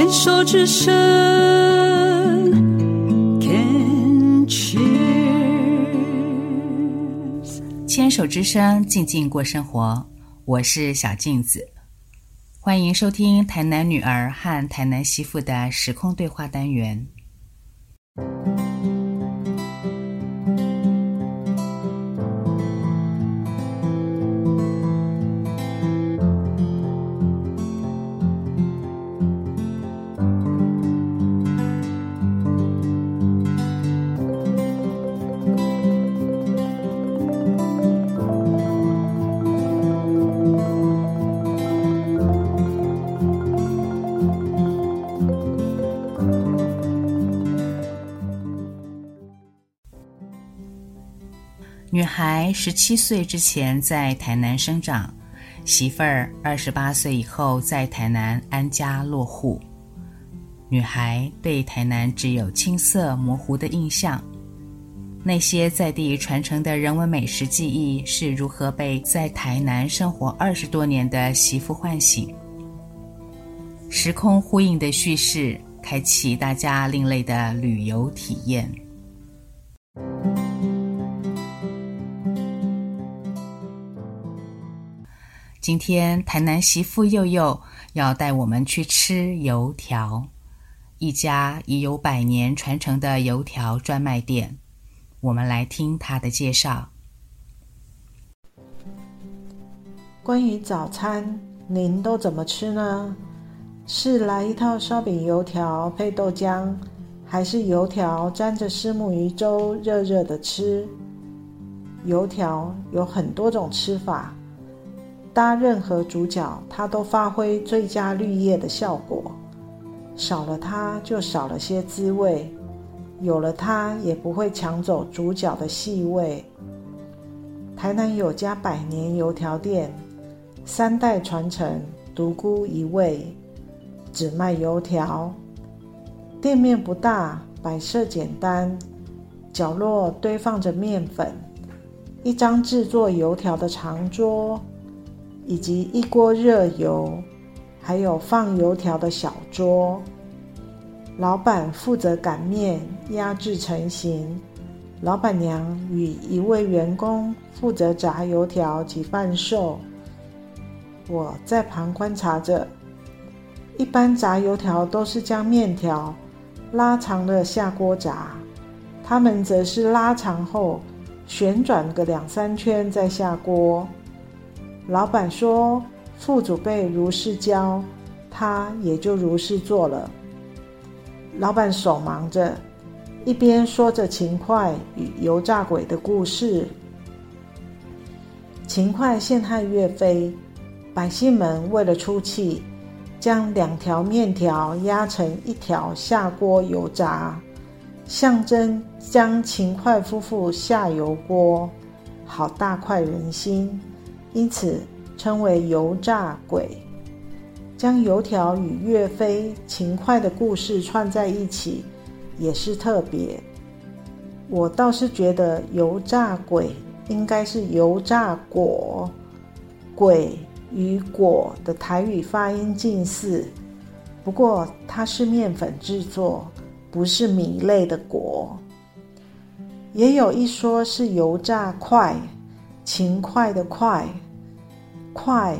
牵手之声，Can cheers。牵手之声，静静过生活。我是小镜子，欢迎收听台南女儿和台南媳妇的时空对话单元。女孩十七岁之前在台南生长，媳妇儿二十八岁以后在台南安家落户。女孩对台南只有青涩模糊的印象，那些在地传承的人文美食记忆是如何被在台南生活二十多年的媳妇唤醒？时空呼应的叙事，开启大家另类的旅游体验。今天台南媳妇佑佑要带我们去吃油条，一家已有百年传承的油条专卖店。我们来听她的介绍。关于早餐，您都怎么吃呢？是来一套烧饼油条配豆浆，还是油条沾着虱目鱼粥热热的吃？油条有很多种吃法。搭任何主角，它都发挥最佳绿叶的效果。少了它，就少了些滋味；有了它，也不会抢走主角的戏味。台南有家百年油条店，三代传承，独孤一味，只卖油条。店面不大，摆设简单，角落堆放着面粉，一张制作油条的长桌。以及一锅热油，还有放油条的小桌。老板负责擀面、压制成型，老板娘与一位员工负责炸油条及贩售。我在旁观察着。一般炸油条都是将面条拉长了下锅炸，他们则是拉长后旋转个两三圈再下锅。老板说：“父祖辈如是教，他也就如是做了。”老板手忙着，一边说着秦桧与油炸鬼的故事。秦桧陷害岳飞，百姓们为了出气，将两条面条压成一条下锅油炸，象征将秦桧夫妇下油锅，好大快人心。因此称为油炸鬼，将油条与岳飞、秦桧的故事串在一起，也是特别。我倒是觉得油炸鬼应该是油炸果，鬼与果的台语发音近似，不过它是面粉制作，不是米类的果。也有一说是油炸块。勤快的快，快，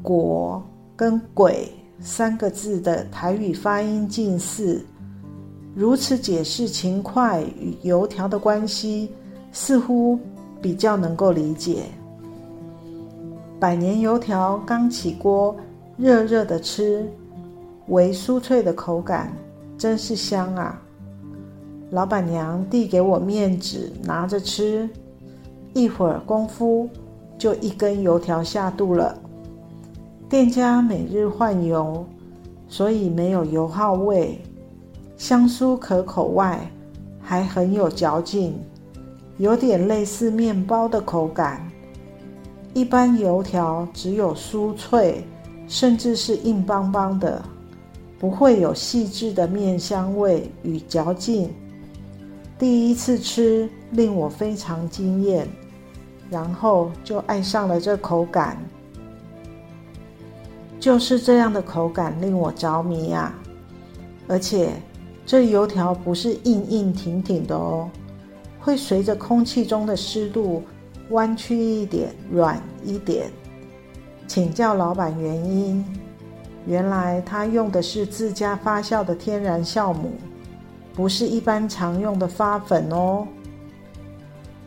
果跟鬼三个字的台语发音近似，如此解释勤快与油条的关系，似乎比较能够理解。百年油条刚起锅，热热的吃，为酥脆的口感，真是香啊！老板娘递给我面纸，拿着吃。一会儿功夫，就一根油条下肚了。店家每日换油，所以没有油耗味，香酥可口外，还很有嚼劲，有点类似面包的口感。一般油条只有酥脆，甚至是硬邦邦的，不会有细致的面香味与嚼劲。第一次吃，令我非常惊艳。然后就爱上了这口感，就是这样的口感令我着迷啊！而且这油条不是硬硬挺挺的哦，会随着空气中的湿度弯曲一点、软一点。请教老板原因，原来他用的是自家发酵的天然酵母，不是一般常用的发粉哦。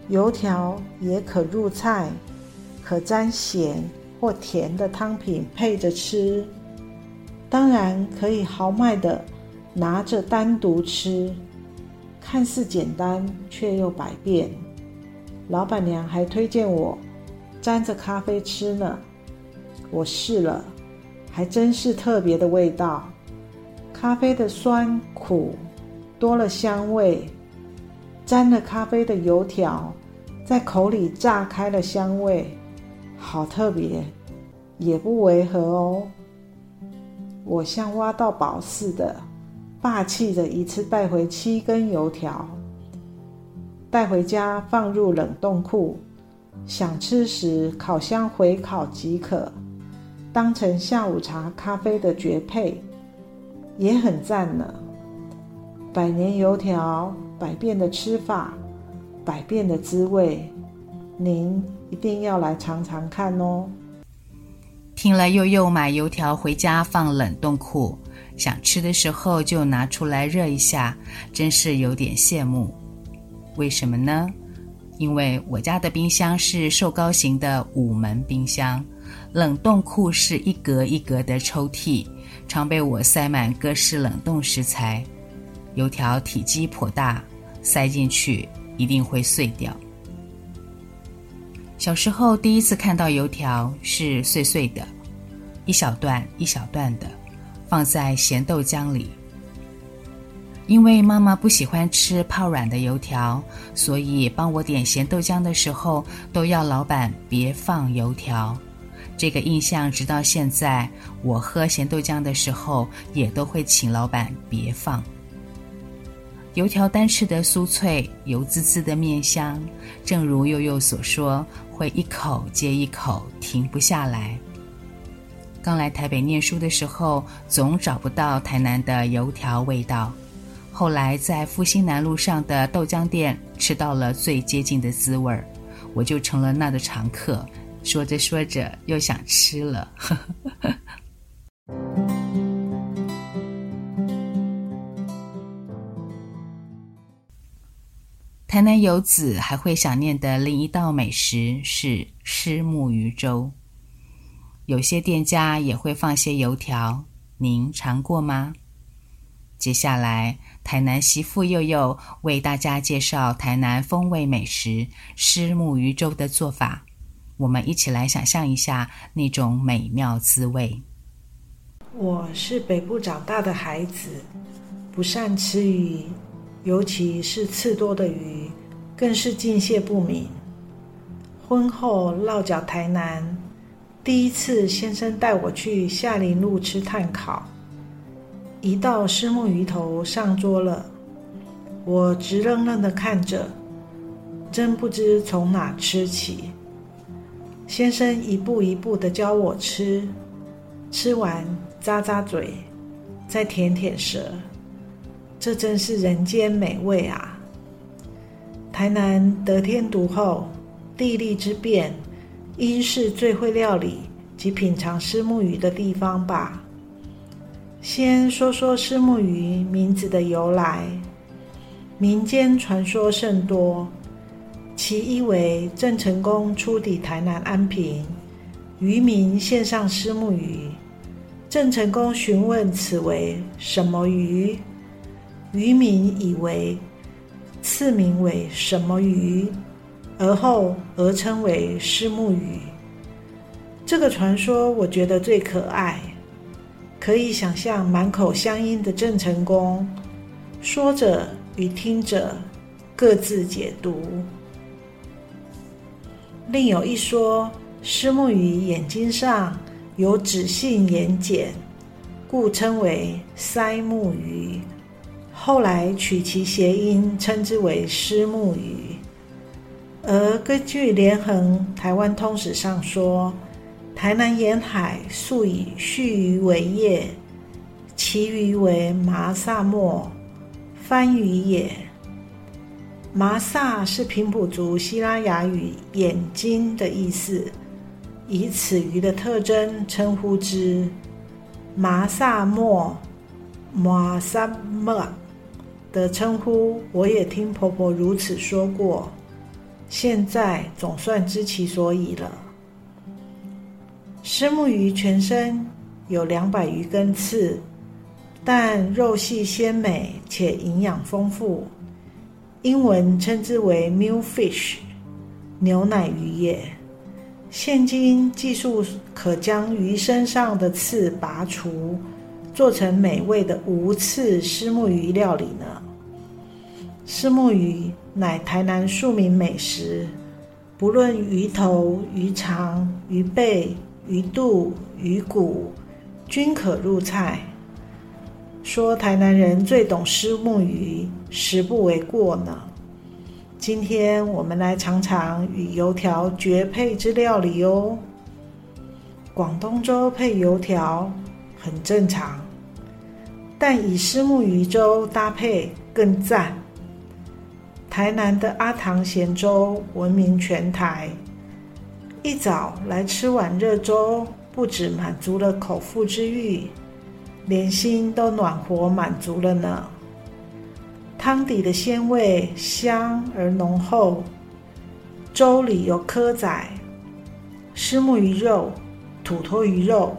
油条也可入菜，可沾咸或甜的汤品配着吃，当然可以豪迈的拿着单独吃，看似简单却又百变。老板娘还推荐我沾着咖啡吃呢。我试了，还真是特别的味道。咖啡的酸苦多了香味，沾了咖啡的油条在口里炸开了香味，好特别，也不违和哦。我像挖到宝似的，霸气的一次带回七根油条，带回家放入冷冻库，想吃时烤箱回烤即可。当成下午茶咖啡的绝配，也很赞呢。百年油条，百变的吃法，百变的滋味，您一定要来尝尝看哦。听了又又买油条回家放冷冻库，想吃的时候就拿出来热一下，真是有点羡慕。为什么呢？因为我家的冰箱是瘦高型的五门冰箱。冷冻库是一格一格的抽屉，常被我塞满各式冷冻食材。油条体积颇大，塞进去一定会碎掉。小时候第一次看到油条是碎碎的，一小段一小段的，放在咸豆浆里。因为妈妈不喜欢吃泡软的油条，所以帮我点咸豆浆的时候都要老板别放油条。这个印象直到现在，我喝咸豆浆的时候也都会请老板别放。油条单吃的酥脆，油滋滋的面香，正如祐祐所说，会一口接一口停不下来。刚来台北念书的时候，总找不到台南的油条味道，后来在复兴南路上的豆浆店吃到了最接近的滋味儿，我就成了那的常客。说着说着，又想吃了。台南游子还会想念的另一道美食是虱目鱼粥，有些店家也会放些油条，您尝过吗？接下来，台南媳妇祐祐为大家介绍台南风味美食虱目鱼粥的做法。我们一起来想象一下那种美妙滋味。我是北部长大的孩子，不善吃鱼，尤其是刺多的鱼，更是敬谢不敏。婚后落脚台南，第一次先生带我去夏林路吃炭烤，一道虱目鱼头上桌了，我直愣愣的看着，真不知从哪吃起。先生一步一步的教我吃，吃完咂咂嘴，再舔舔舌，这真是人间美味啊！台南得天独厚，地利之便，应是最会料理及品尝虱目鱼的地方吧。先说说虱目鱼名字的由来，民间传说甚多。其一为郑成功出抵台南安平，渔民献上虱目鱼，郑成功询问此为什么鱼，渔民以为赐名为什么鱼，而后而称为虱目鱼。这个传说我觉得最可爱，可以想象满口乡音的郑成功，说者与听者各自解读。另有一说，虱目鱼眼睛上有脂性眼睑，故称为腮目鱼。后来取其谐音，称之为虱目鱼。而根据连横台湾通史上说，台南沿海素以畜渔为业，其余为麻萨末，番鱼也。麻萨是平埔族西拉雅语“眼睛”的意思，以此鱼的特征称呼之。麻萨末、麻萨末的称呼，我也听婆婆如此说过，现在总算知其所以了。虱目鱼全身有两百余根刺，但肉细鲜美且营养丰富。英文称之为 milkfish，牛奶鱼也。现今技术可将鱼身上的刺拔除，做成美味的无刺虱目鱼料理呢。虱目鱼乃台南庶民美食，不论鱼头、鱼肠、鱼背、鱼肚、鱼骨，均可入菜。说台南人最懂虱目鱼，实不为过呢。今天我们来尝尝与油条绝配之料理哦。广东粥配油条很正常，但以虱目鱼粥搭配更赞。台南的阿唐咸粥闻名全台，一早来吃碗热粥，不只满足了口腹之欲。连心都暖和满足了呢。汤底的鲜味香而浓厚，粥里有蚵仔、虱目鱼肉、土魠鱼肉，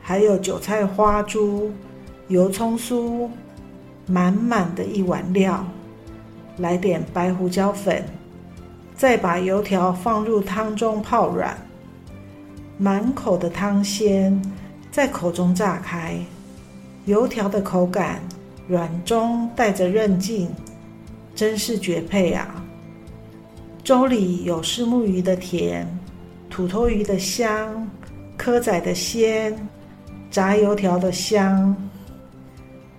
还有韭菜花珠、油葱酥，满满的一碗料。来点白胡椒粉，再把油条放入汤中泡软，满口的汤鲜在口中炸开。油条的口感软中带着韧劲，真是绝配啊！粥里有虱目鱼的甜，土魠鱼的香，蚵仔的鲜，炸油条的香，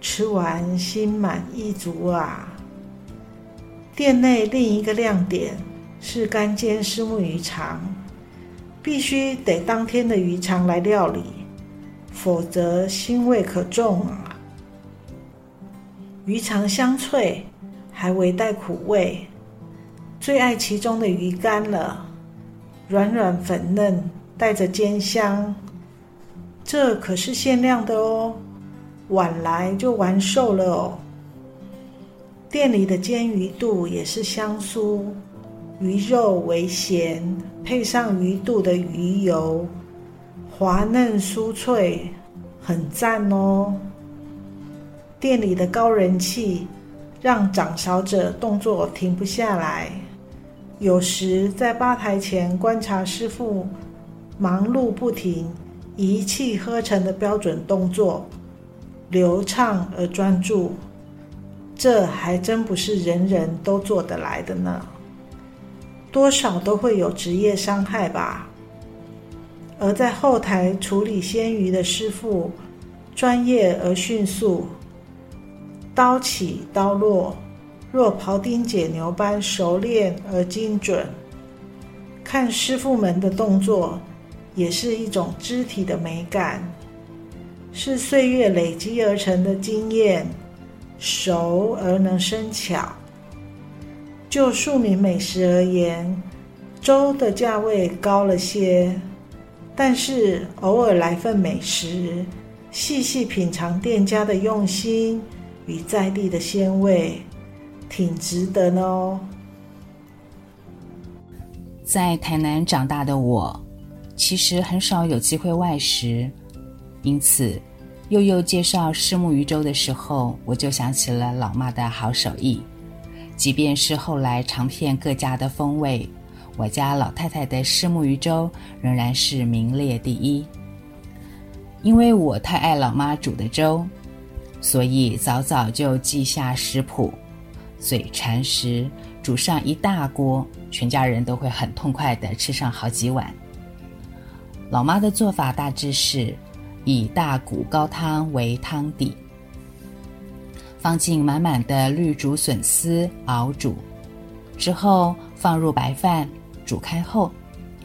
吃完心满意足啊！店内另一个亮点是干煎虱目鱼肠，必须得当天的鱼肠来料理。否则腥味可重啊！鱼肠香脆，还微带苦味，最爱其中的鱼干了，软软粉嫩，带着煎香。这可是限量的哦，晚来就完售了哦。店里的煎鱼肚也是香酥，鱼肉微咸，配上鱼肚的鱼油。滑嫩酥脆，很赞哦！店里的高人气，让掌勺者动作停不下来。有时在吧台前观察师傅忙碌不停、一气呵成的标准动作，流畅而专注，这还真不是人人都做得来的呢。多少都会有职业伤害吧。而在后台处理鲜鱼的师傅，专业而迅速，刀起刀落，若庖丁解牛般熟练而精准。看师傅们的动作，也是一种肢体的美感，是岁月累积而成的经验，熟而能生巧。就庶民美食而言，粥的价位高了些。但是偶尔来份美食，细细品尝店家的用心与在地的鲜味，挺值得呢哦。在台南长大的我，其实很少有机会外食，因此幼幼介绍虱目鱼粥的时候，我就想起了老妈的好手艺。即便是后来尝遍各家的风味。我家老太太的虱目鱼粥仍然是名列第一。因为我太爱老妈煮的粥，所以早早就记下食谱，嘴馋时煮上一大锅，全家人都会很痛快地吃上好几碗。老妈的做法大致是以大骨高汤为汤底，放进满满的绿竹笋丝熬煮，之后放入白饭。煮开后，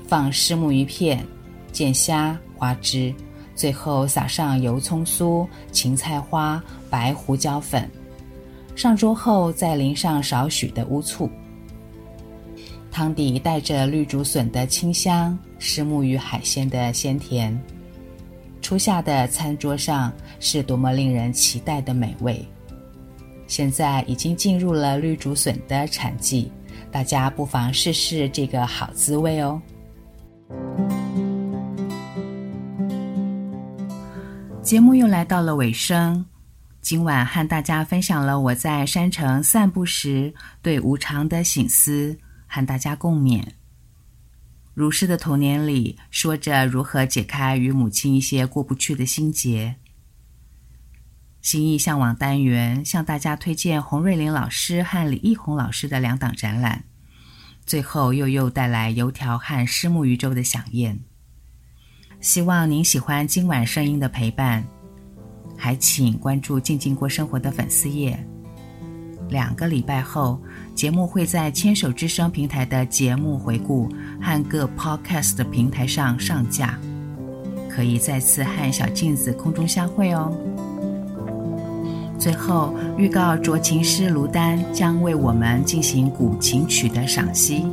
放湿木鱼片、剑虾、花枝，最后撒上油葱酥、芹菜花、白胡椒粉。上桌后再淋上少许的乌醋。汤底带着绿竹笋的清香，虱目鱼海鲜的鲜甜。初夏的餐桌上是多么令人期待的美味。现在已经进入了绿竹笋的产季，大家不妨试试这个好滋味哦。节目又来到了尾声，今晚和大家分享了我在山城散步时对无常的醒思，和大家共勉。如是的童年里，说着如何解开与母亲一些过不去的心结。心意向往单元向大家推荐洪瑞林老师和李义宏老师的两档展览，最后又又带来油条和虱目鱼粥的响宴。希望您喜欢今晚声音的陪伴，还请关注“静静过生活”的粉丝页。两个礼拜后，节目会在牵手之声平台的节目回顾和各 Podcast 平台上上架，可以再次和小镜子空中相会哦。最后预告，斲琴师卢丹将为我们进行古琴曲的赏析，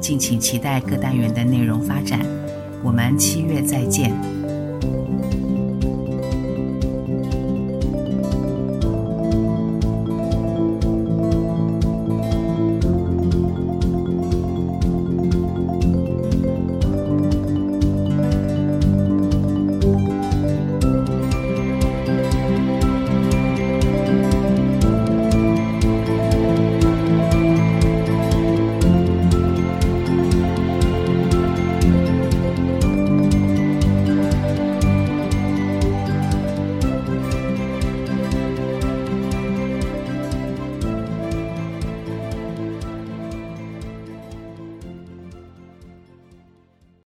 敬请期待各单元的内容发展。我们七月再见。